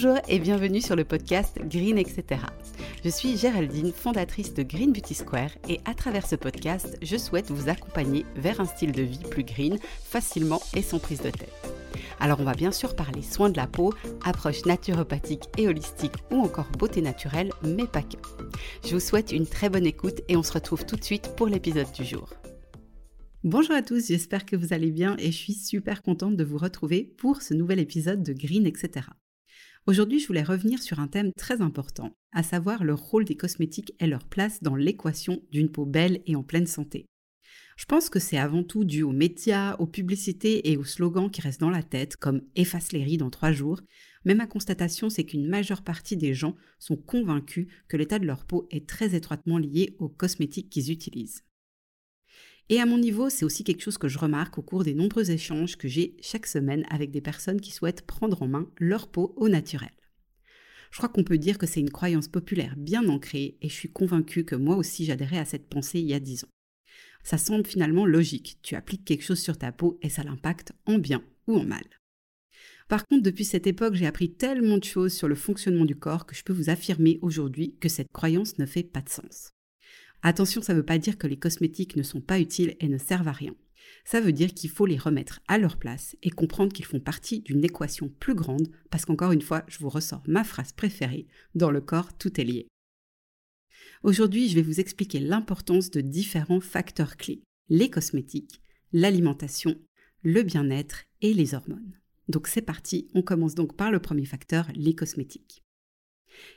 Bonjour et bienvenue sur le podcast Green etc. Je suis Géraldine, fondatrice de Green Beauty Square et à travers ce podcast, je souhaite vous accompagner vers un style de vie plus green, facilement et sans prise de tête. Alors on va bien sûr parler soins de la peau, approche naturopathique et holistique ou encore beauté naturelle, mais pas que. Je vous souhaite une très bonne écoute et on se retrouve tout de suite pour l'épisode du jour. Bonjour à tous, j'espère que vous allez bien et je suis super contente de vous retrouver pour ce nouvel épisode de Green etc. Aujourd'hui, je voulais revenir sur un thème très important, à savoir le rôle des cosmétiques et leur place dans l'équation d'une peau belle et en pleine santé. Je pense que c'est avant tout dû aux médias, aux publicités et aux slogans qui restent dans la tête, comme efface les rides en trois jours, mais ma constatation c'est qu'une majeure partie des gens sont convaincus que l'état de leur peau est très étroitement lié aux cosmétiques qu'ils utilisent. Et à mon niveau, c'est aussi quelque chose que je remarque au cours des nombreux échanges que j'ai chaque semaine avec des personnes qui souhaitent prendre en main leur peau au naturel. Je crois qu'on peut dire que c'est une croyance populaire bien ancrée et je suis convaincue que moi aussi j'adhérais à cette pensée il y a dix ans. Ça semble finalement logique, tu appliques quelque chose sur ta peau et ça l'impacte en bien ou en mal. Par contre, depuis cette époque, j'ai appris tellement de choses sur le fonctionnement du corps que je peux vous affirmer aujourd'hui que cette croyance ne fait pas de sens. Attention, ça ne veut pas dire que les cosmétiques ne sont pas utiles et ne servent à rien. Ça veut dire qu'il faut les remettre à leur place et comprendre qu'ils font partie d'une équation plus grande, parce qu'encore une fois, je vous ressors ma phrase préférée, dans le corps, tout est lié. Aujourd'hui, je vais vous expliquer l'importance de différents facteurs clés, les cosmétiques, l'alimentation, le bien-être et les hormones. Donc c'est parti, on commence donc par le premier facteur, les cosmétiques.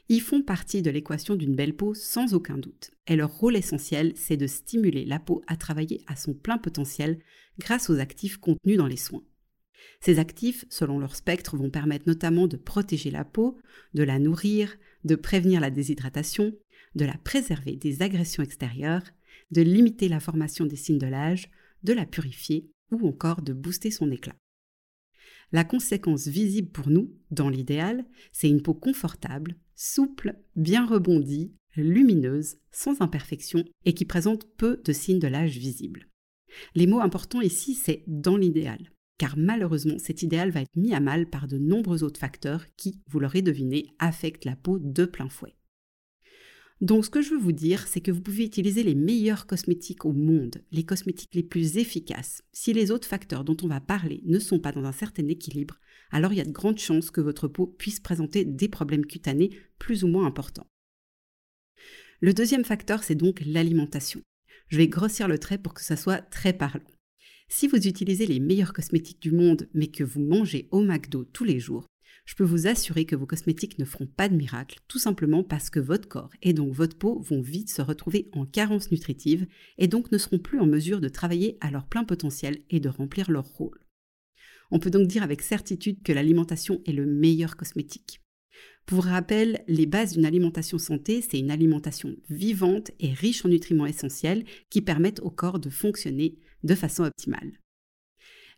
Ils font partie de l'équation d'une belle peau sans aucun doute, et leur rôle essentiel, c'est de stimuler la peau à travailler à son plein potentiel grâce aux actifs contenus dans les soins. Ces actifs, selon leur spectre, vont permettre notamment de protéger la peau, de la nourrir, de prévenir la déshydratation, de la préserver des agressions extérieures, de limiter la formation des signes de l'âge, de la purifier ou encore de booster son éclat. La conséquence visible pour nous, dans l'idéal, c'est une peau confortable, souple, bien rebondie, lumineuse, sans imperfection et qui présente peu de signes de l'âge visibles. Les mots importants ici, c'est dans l'idéal, car malheureusement cet idéal va être mis à mal par de nombreux autres facteurs qui, vous l'aurez deviné, affectent la peau de plein fouet. Donc ce que je veux vous dire, c'est que vous pouvez utiliser les meilleurs cosmétiques au monde, les cosmétiques les plus efficaces. Si les autres facteurs dont on va parler ne sont pas dans un certain équilibre, alors il y a de grandes chances que votre peau puisse présenter des problèmes cutanés plus ou moins importants. Le deuxième facteur, c'est donc l'alimentation. Je vais grossir le trait pour que ça soit très parlant. Si vous utilisez les meilleurs cosmétiques du monde, mais que vous mangez au McDo tous les jours, je peux vous assurer que vos cosmétiques ne feront pas de miracle, tout simplement parce que votre corps et donc votre peau vont vite se retrouver en carence nutritive et donc ne seront plus en mesure de travailler à leur plein potentiel et de remplir leur rôle. On peut donc dire avec certitude que l'alimentation est le meilleur cosmétique. Pour rappel, les bases d'une alimentation santé, c'est une alimentation vivante et riche en nutriments essentiels qui permettent au corps de fonctionner de façon optimale.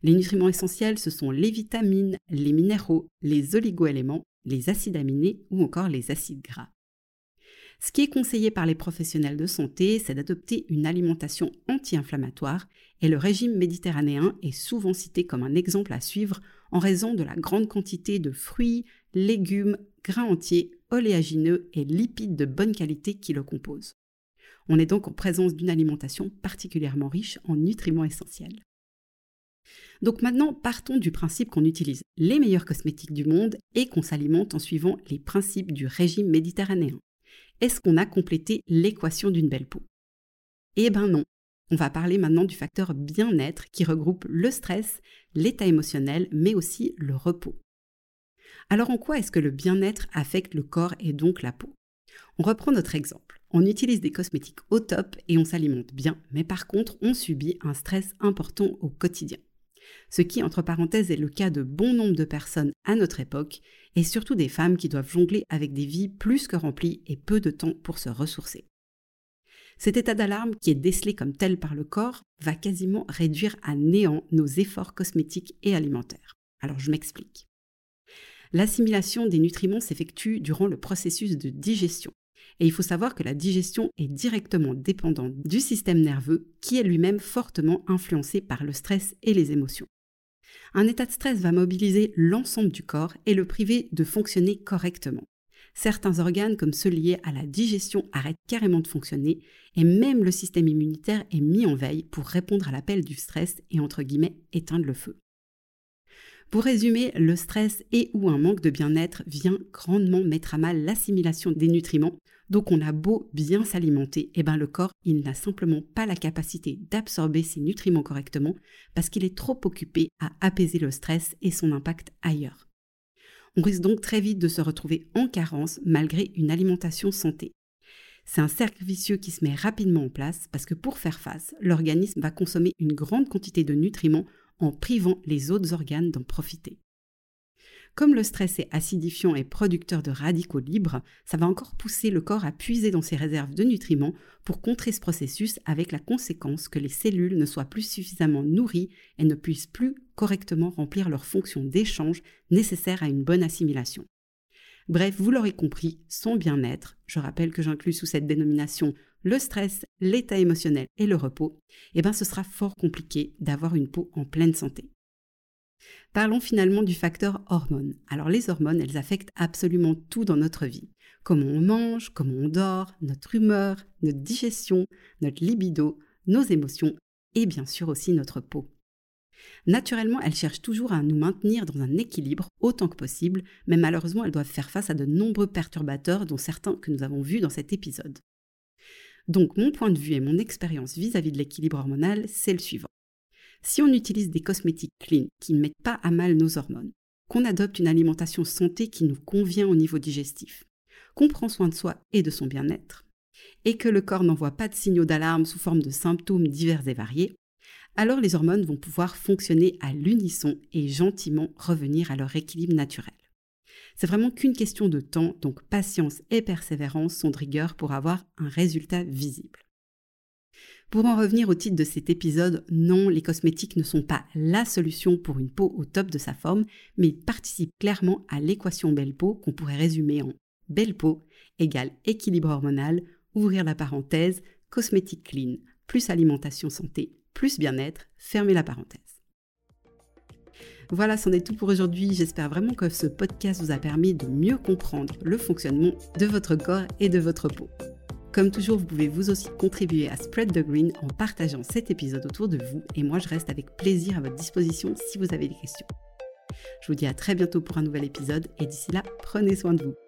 Les nutriments essentiels, ce sont les vitamines, les minéraux, les oligoéléments, les acides aminés ou encore les acides gras. Ce qui est conseillé par les professionnels de santé, c'est d'adopter une alimentation anti-inflammatoire et le régime méditerranéen est souvent cité comme un exemple à suivre en raison de la grande quantité de fruits, légumes, grains entiers, oléagineux et lipides de bonne qualité qui le composent. On est donc en présence d'une alimentation particulièrement riche en nutriments essentiels. Donc maintenant, partons du principe qu'on utilise les meilleurs cosmétiques du monde et qu'on s'alimente en suivant les principes du régime méditerranéen. Est-ce qu'on a complété l'équation d'une belle peau? Eh ben non. On va parler maintenant du facteur bien-être qui regroupe le stress, l'état émotionnel, mais aussi le repos. Alors en quoi est-ce que le bien-être affecte le corps et donc la peau? On reprend notre exemple. On utilise des cosmétiques au top et on s'alimente bien, mais par contre on subit un stress important au quotidien ce qui, entre parenthèses, est le cas de bon nombre de personnes à notre époque, et surtout des femmes qui doivent jongler avec des vies plus que remplies et peu de temps pour se ressourcer. Cet état d'alarme, qui est décelé comme tel par le corps, va quasiment réduire à néant nos efforts cosmétiques et alimentaires. Alors je m'explique. L'assimilation des nutriments s'effectue durant le processus de digestion. Et il faut savoir que la digestion est directement dépendante du système nerveux qui est lui-même fortement influencé par le stress et les émotions. Un état de stress va mobiliser l'ensemble du corps et le priver de fonctionner correctement. Certains organes, comme ceux liés à la digestion, arrêtent carrément de fonctionner et même le système immunitaire est mis en veille pour répondre à l'appel du stress et entre guillemets éteindre le feu. Pour résumer, le stress et ou un manque de bien-être vient grandement mettre à mal l'assimilation des nutriments. Donc on a beau bien s'alimenter, et eh ben le corps, il n'a simplement pas la capacité d'absorber ces nutriments correctement parce qu'il est trop occupé à apaiser le stress et son impact ailleurs. On risque donc très vite de se retrouver en carence malgré une alimentation santé. C'est un cercle vicieux qui se met rapidement en place parce que pour faire face, l'organisme va consommer une grande quantité de nutriments en privant les autres organes d'en profiter. Comme le stress est acidifiant et producteur de radicaux libres, ça va encore pousser le corps à puiser dans ses réserves de nutriments pour contrer ce processus avec la conséquence que les cellules ne soient plus suffisamment nourries et ne puissent plus correctement remplir leurs fonctions d'échange nécessaires à une bonne assimilation. Bref, vous l'aurez compris, son bien-être, je rappelle que j'inclus sous cette dénomination le stress, l'état émotionnel et le repos, eh bien ce sera fort compliqué d'avoir une peau en pleine santé. Parlons finalement du facteur hormone. Alors les hormones, elles affectent absolument tout dans notre vie. Comment on mange, comment on dort, notre humeur, notre digestion, notre libido, nos émotions et bien sûr aussi notre peau. Naturellement, elles cherchent toujours à nous maintenir dans un équilibre autant que possible, mais malheureusement, elles doivent faire face à de nombreux perturbateurs, dont certains que nous avons vus dans cet épisode. Donc, mon point de vue et mon expérience vis-à-vis de l'équilibre hormonal, c'est le suivant. Si on utilise des cosmétiques clean qui ne mettent pas à mal nos hormones, qu'on adopte une alimentation santé qui nous convient au niveau digestif, qu'on prend soin de soi et de son bien-être, et que le corps n'envoie pas de signaux d'alarme sous forme de symptômes divers et variés, alors les hormones vont pouvoir fonctionner à l'unisson et gentiment revenir à leur équilibre naturel. C'est vraiment qu'une question de temps, donc patience et persévérance sont de rigueur pour avoir un résultat visible. Pour en revenir au titre de cet épisode, non, les cosmétiques ne sont pas la solution pour une peau au top de sa forme, mais ils participent clairement à l'équation belle peau qu'on pourrait résumer en belle peau égale équilibre hormonal, ouvrir la parenthèse, cosmétique clean, plus alimentation santé, plus bien-être, fermer la parenthèse. Voilà, c'en est tout pour aujourd'hui. J'espère vraiment que ce podcast vous a permis de mieux comprendre le fonctionnement de votre corps et de votre peau. Comme toujours, vous pouvez vous aussi contribuer à Spread the Green en partageant cet épisode autour de vous et moi je reste avec plaisir à votre disposition si vous avez des questions. Je vous dis à très bientôt pour un nouvel épisode et d'ici là, prenez soin de vous.